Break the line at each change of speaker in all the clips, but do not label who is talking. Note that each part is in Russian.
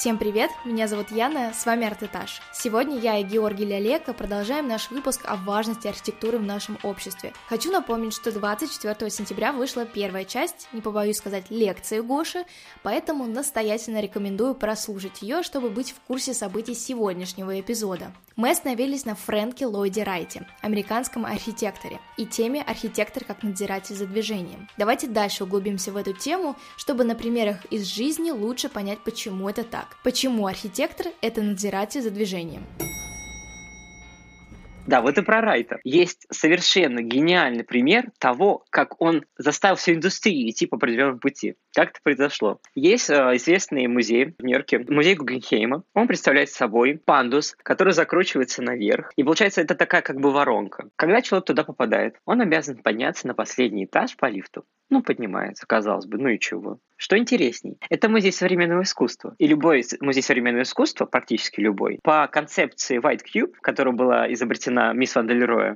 Всем привет, меня зовут Яна, с вами Артэтаж. Сегодня я и Георгий Лялека продолжаем наш выпуск о важности архитектуры в нашем обществе. Хочу напомнить, что 24 сентября вышла первая часть, не побоюсь сказать, лекции Гоши, поэтому настоятельно рекомендую прослушать ее, чтобы быть в курсе событий сегодняшнего эпизода. Мы остановились на Фрэнке Ллойде Райте, американском архитекторе, и теме архитектор как надзиратель за движением. Давайте дальше углубимся в эту тему, чтобы на примерах из жизни лучше понять, почему это так. Почему архитектор – это надзиратель за движением?
Да, вот и про Райта. Есть совершенно гениальный пример того, как он заставил всю индустрию идти по определенному пути. Как это произошло? Есть э, известный музей в Нью-Йорке, музей Гугенхейма. Он представляет собой пандус, который закручивается наверх. И получается, это такая как бы воронка. Когда человек туда попадает, он обязан подняться на последний этаж по лифту. Ну, поднимается, казалось бы, ну и чего. Что интересней, это музей современного искусства. И любой музей современного искусства, практически любой, по концепции White Cube, которая была изобретена мисс Ван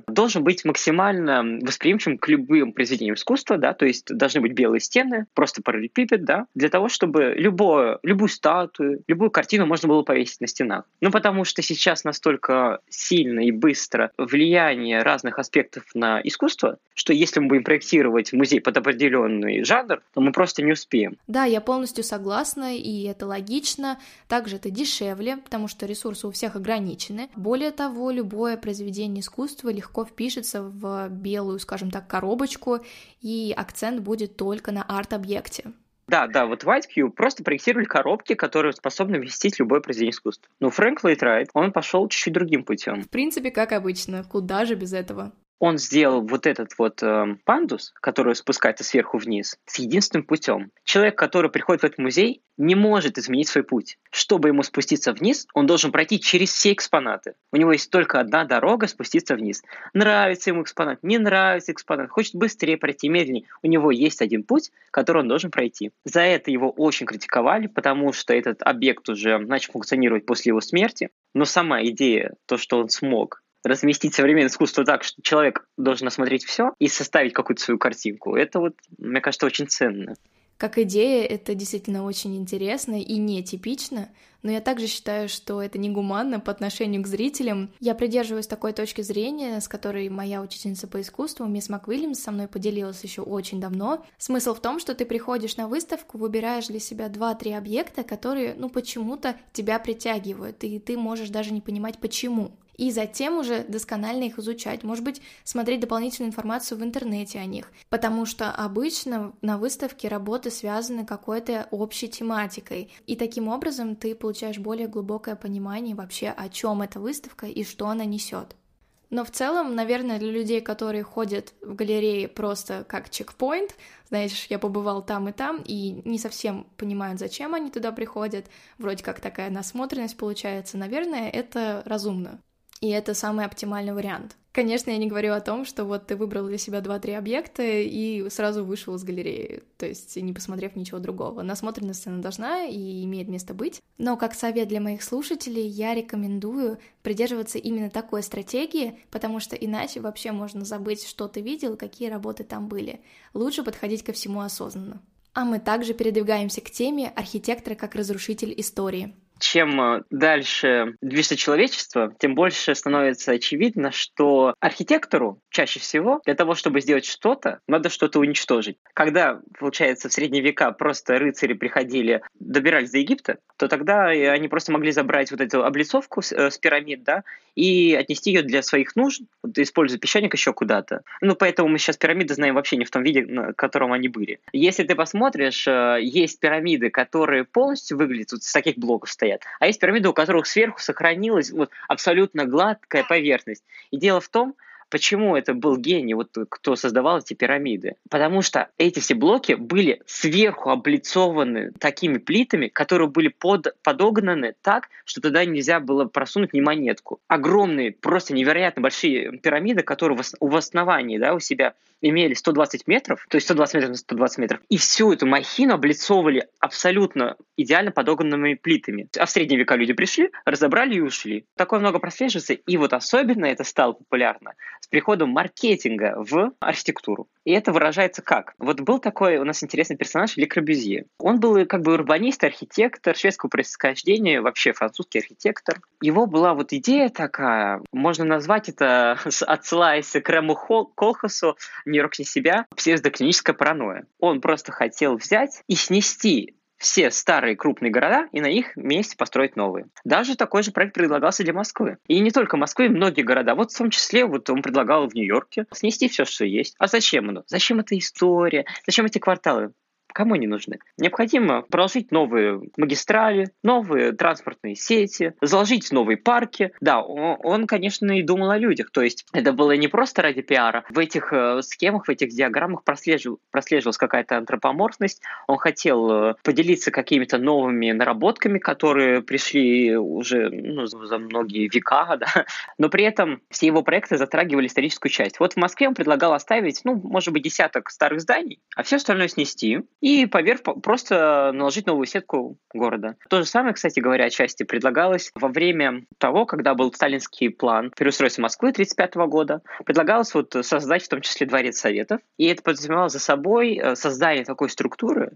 должен быть максимально восприимчивым к любым произведениям искусства, да, то есть должны быть белые стены, просто параллелепипед, да, для того, чтобы любое, любую статую, любую картину можно было повесить на стенах. Ну, потому что сейчас настолько сильно и быстро влияние разных аспектов на искусство, что если мы будем проектировать музей под определенный жанр, то мы просто не успеем.
Да, я полностью согласна, и это логично. Также это дешевле, потому что ресурсы у всех ограничены. Более того, любое произведение искусства легко впишется в белую, скажем так, коробочку, и акцент будет только на арт-объекте.
Да, да, вот White Cube просто проектировали коробки, которые способны вместить любое произведение искусства. Но Фрэнк Ллойд Райт, он пошел чуть-чуть другим путем.
В принципе, как обычно, куда же без этого?
Он сделал вот этот вот э, пандус, который спускается сверху вниз, с единственным путем. Человек, который приходит в этот музей, не может изменить свой путь. Чтобы ему спуститься вниз, он должен пройти через все экспонаты. У него есть только одна дорога спуститься вниз. Нравится ему экспонат, не нравится экспонат, хочет быстрее пройти, медленнее. У него есть один путь, который он должен пройти. За это его очень критиковали, потому что этот объект уже начал функционировать после его смерти. Но сама идея, то, что он смог разместить современное искусство так, что человек должен осмотреть все и составить какую-то свою картинку, это вот, мне кажется, очень ценно.
Как идея, это действительно очень интересно и нетипично, но я также считаю, что это негуманно по отношению к зрителям. Я придерживаюсь такой точки зрения, с которой моя учительница по искусству, мисс МакВильямс, со мной поделилась еще очень давно. Смысл в том, что ты приходишь на выставку, выбираешь для себя два-три объекта, которые, ну, почему-то тебя притягивают, и ты можешь даже не понимать, почему и затем уже досконально их изучать, может быть, смотреть дополнительную информацию в интернете о них, потому что обычно на выставке работы связаны какой-то общей тематикой, и таким образом ты получаешь более глубокое понимание вообще, о чем эта выставка и что она несет. Но в целом, наверное, для людей, которые ходят в галереи просто как чекпоинт, знаешь, я побывал там и там, и не совсем понимают, зачем они туда приходят, вроде как такая насмотренность получается, наверное, это разумно. И это самый оптимальный вариант. Конечно, я не говорю о том, что вот ты выбрал для себя 2-3 объекта и сразу вышел из галереи, то есть не посмотрев ничего другого. Насмотренность она должна и имеет место быть. Но как совет для моих слушателей, я рекомендую придерживаться именно такой стратегии, потому что иначе вообще можно забыть, что ты видел, какие работы там были. Лучше подходить ко всему осознанно. А мы также передвигаемся к теме архитектора как разрушитель истории
чем э, дальше движется человечество, тем больше становится очевидно, что архитектору чаще всего для того, чтобы сделать что-то, надо что-то уничтожить. Когда, получается, в средние века просто рыцари приходили, добирались до Египта, то тогда они просто могли забрать вот эту облицовку с, э, с пирамид, да, и отнести ее для своих нужд, вот, используя песчаник еще куда-то. Ну, поэтому мы сейчас пирамиды знаем вообще не в том виде, в котором они были. Если ты посмотришь, э, есть пирамиды, которые полностью выглядят вот с таких блоков стоят, а есть пирамиды, у которых сверху сохранилась вот абсолютно гладкая поверхность. И дело в том, Почему это был гений, вот кто создавал эти пирамиды? Потому что эти все блоки были сверху облицованы такими плитами, которые были под, подогнаны так, что туда нельзя было просунуть ни монетку. Огромные, просто невероятно большие пирамиды, которые в основании да, у себя имели 120 метров, то есть 120 метров на 120 метров, и всю эту махину облицовывали абсолютно идеально подогнанными плитами. А в средние века люди пришли, разобрали и ушли. Такое много прослеживается, и вот особенно это стало популярно с приходом маркетинга в архитектуру. И это выражается как? Вот был такой у нас интересный персонаж Ле Корбюзье. Он был как бы урбанист, архитектор шведского происхождения, вообще французский архитектор. Его была вот идея такая, можно назвать это, отсылаясь к Рэму Колхасу, «Нью-Йорк не себя», псевдоклиническая паранойя. Он просто хотел взять и снести все старые крупные города и на их месте построить новые. Даже такой же проект предлагался для Москвы. И не только Москвы, многие города. Вот в том числе вот он предлагал в Нью-Йорке снести все, что есть. А зачем оно? Зачем эта история? Зачем эти кварталы? Кому они нужны? Необходимо проложить новые магистрали, новые транспортные сети, заложить новые парки. Да, он, он, конечно, и думал о людях. То есть это было не просто ради пиара. В этих э, схемах, в этих диаграммах прослежив, прослеживалась какая-то антропоморфность. Он хотел э, поделиться какими-то новыми наработками, которые пришли уже ну, за многие века, да. но при этом все его проекты затрагивали историческую часть. Вот в Москве он предлагал оставить, ну, может быть, десяток старых зданий, а все остальное снести и поверх просто наложить новую сетку города. То же самое, кстати говоря, отчасти предлагалось во время того, когда был сталинский план переустройства Москвы 1935 года. Предлагалось вот создать в том числе дворец советов, и это подразумевало за собой э, создание такой структуры,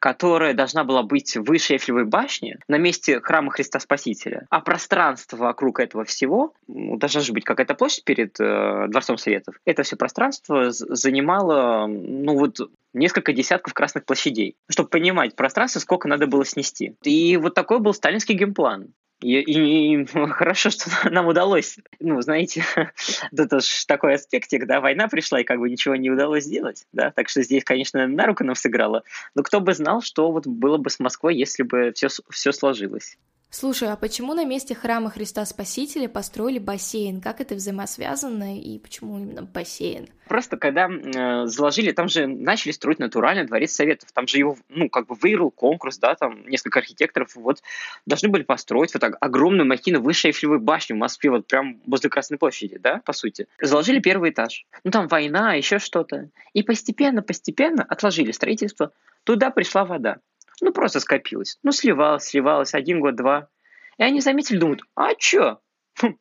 которая должна была быть выше Эйфелевой башни на месте храма Христа Спасителя. А пространство вокруг этого всего, должна же быть какая-то площадь перед э, Дворцом Советов, это все пространство занимало, ну вот, несколько десятков красных площадей, чтобы понимать пространство, сколько надо было снести. И вот такой был сталинский геймплан. И, и, и хорошо, что нам удалось. Ну, знаете, это же такой аспектик, да, война пришла, и как бы ничего не удалось сделать, да, так что здесь, конечно, на руку нам сыграло. Но кто бы знал, что вот было бы с Москвой, если бы все, все сложилось.
Слушай, а почему на месте храма Христа Спасителя построили бассейн? Как это взаимосвязано и почему именно бассейн?
Просто когда э, заложили, там же начали строить натуральный дворец советов, там же его, ну, как бы выиграл конкурс, да, там несколько архитекторов, вот, должны были построить вот так огромную махину выше Эйфелевой башни в Москве, вот прям возле Красной площади, да, по сути. Заложили первый этаж. Ну, там война, еще что-то. И постепенно-постепенно отложили строительство. Туда пришла вода. Ну, просто скопилось. Ну, сливалось, сливалось, один год, два. И они заметили, думают, а чё? Хм,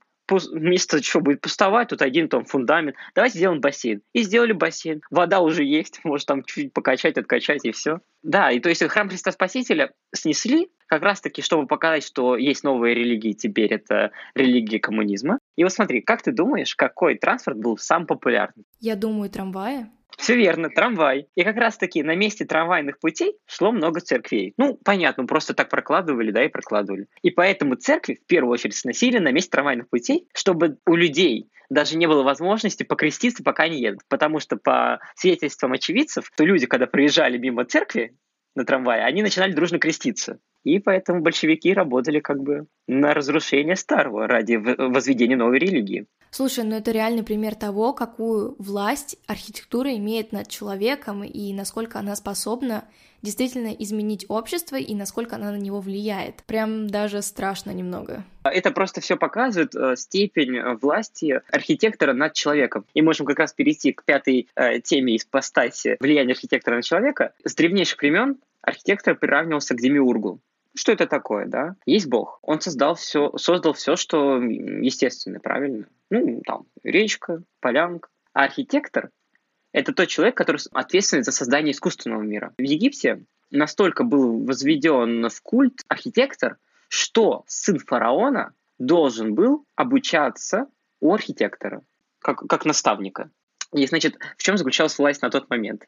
место что будет пустовать, тут один там фундамент. Давайте сделаем бассейн. И сделали бассейн. Вода уже есть, может там чуть покачать, откачать и все. Да, и то есть храм Христа Спасителя снесли, как раз таки, чтобы показать, что есть новые религии, теперь это религия коммунизма. И вот смотри, как ты думаешь, какой транспорт был самый популярный?
Я думаю, трамваи.
Все верно, трамвай. И как раз-таки на месте трамвайных путей шло много церквей. Ну, понятно, просто так прокладывали, да, и прокладывали. И поэтому церкви в первую очередь сносили на месте трамвайных путей, чтобы у людей даже не было возможности покреститься, пока не едут. Потому что по свидетельствам очевидцев, то люди, когда проезжали мимо церкви на трамвае, они начинали дружно креститься. И поэтому большевики работали как бы на разрушение старого ради возведения новой религии.
Слушай, ну это реальный пример того, какую власть архитектура имеет над человеком и насколько она способна действительно изменить общество и насколько она на него влияет. Прям даже страшно немного.
Это просто все показывает э, степень э, власти архитектора над человеком. И можем как раз перейти к пятой э, теме из постаси влияния архитектора на человека. С древнейших времен архитектор приравнивался к демиургу. Что это такое, да? Есть Бог. Он создал все, создал все, что естественно, правильно? Ну, там, речка, полянка. А архитектор — это тот человек, который ответственен за создание искусственного мира. В Египте настолько был возведен в культ архитектор, что сын фараона должен был обучаться у архитектора, как, как наставника. И, значит, в чем заключалась власть на тот момент?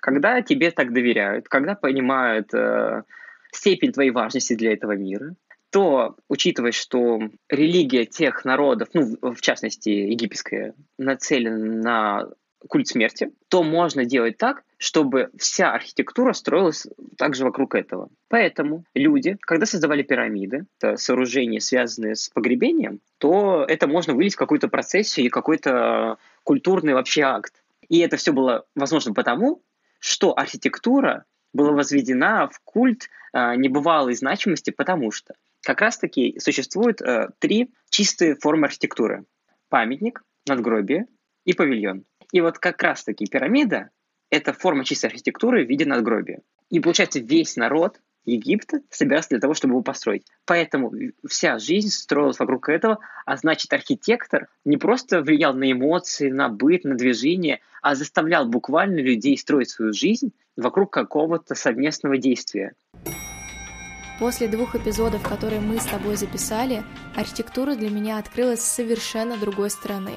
Когда тебе так доверяют, когда понимают, э, степень твоей важности для этого мира, то, учитывая, что религия тех народов, ну, в частности, египетская, нацелена на культ смерти, то можно делать так, чтобы вся архитектура строилась также вокруг этого. Поэтому люди, когда создавали пирамиды, сооружения, связанные с погребением, то это можно вылить в какую-то процессию и какой-то культурный вообще акт. И это все было возможно потому, что архитектура была возведена в культ э, небывалой значимости, потому что как раз-таки существует э, три чистые формы архитектуры. Памятник, надгробие и павильон. И вот как раз-таки пирамида – это форма чистой архитектуры в виде надгробия. И получается, весь народ Египта, собирался для того, чтобы его построить. Поэтому вся жизнь строилась вокруг этого, а значит, архитектор не просто влиял на эмоции, на быт, на движение, а заставлял буквально людей строить свою жизнь вокруг какого-то совместного действия.
После двух эпизодов, которые мы с тобой записали, архитектура для меня открылась с совершенно другой стороны.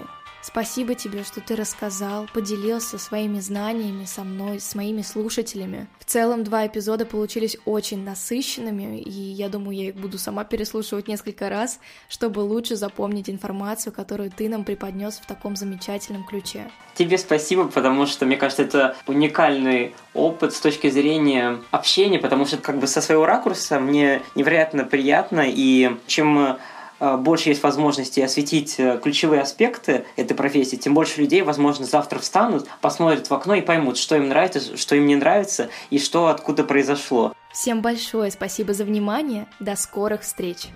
Спасибо тебе, что ты рассказал, поделился своими знаниями со мной, с моими слушателями. В целом, два эпизода получились очень насыщенными, и я думаю, я их буду сама переслушивать несколько раз, чтобы лучше запомнить информацию, которую ты нам преподнес в таком замечательном ключе.
Тебе спасибо, потому что, мне кажется, это уникальный опыт с точки зрения общения, потому что как бы со своего ракурса мне невероятно приятно, и чем больше есть возможности осветить э, ключевые аспекты этой профессии, тем больше людей, возможно, завтра встанут, посмотрят в окно и поймут, что им нравится, что им не нравится и что откуда произошло.
Всем большое спасибо за внимание. До скорых встреч!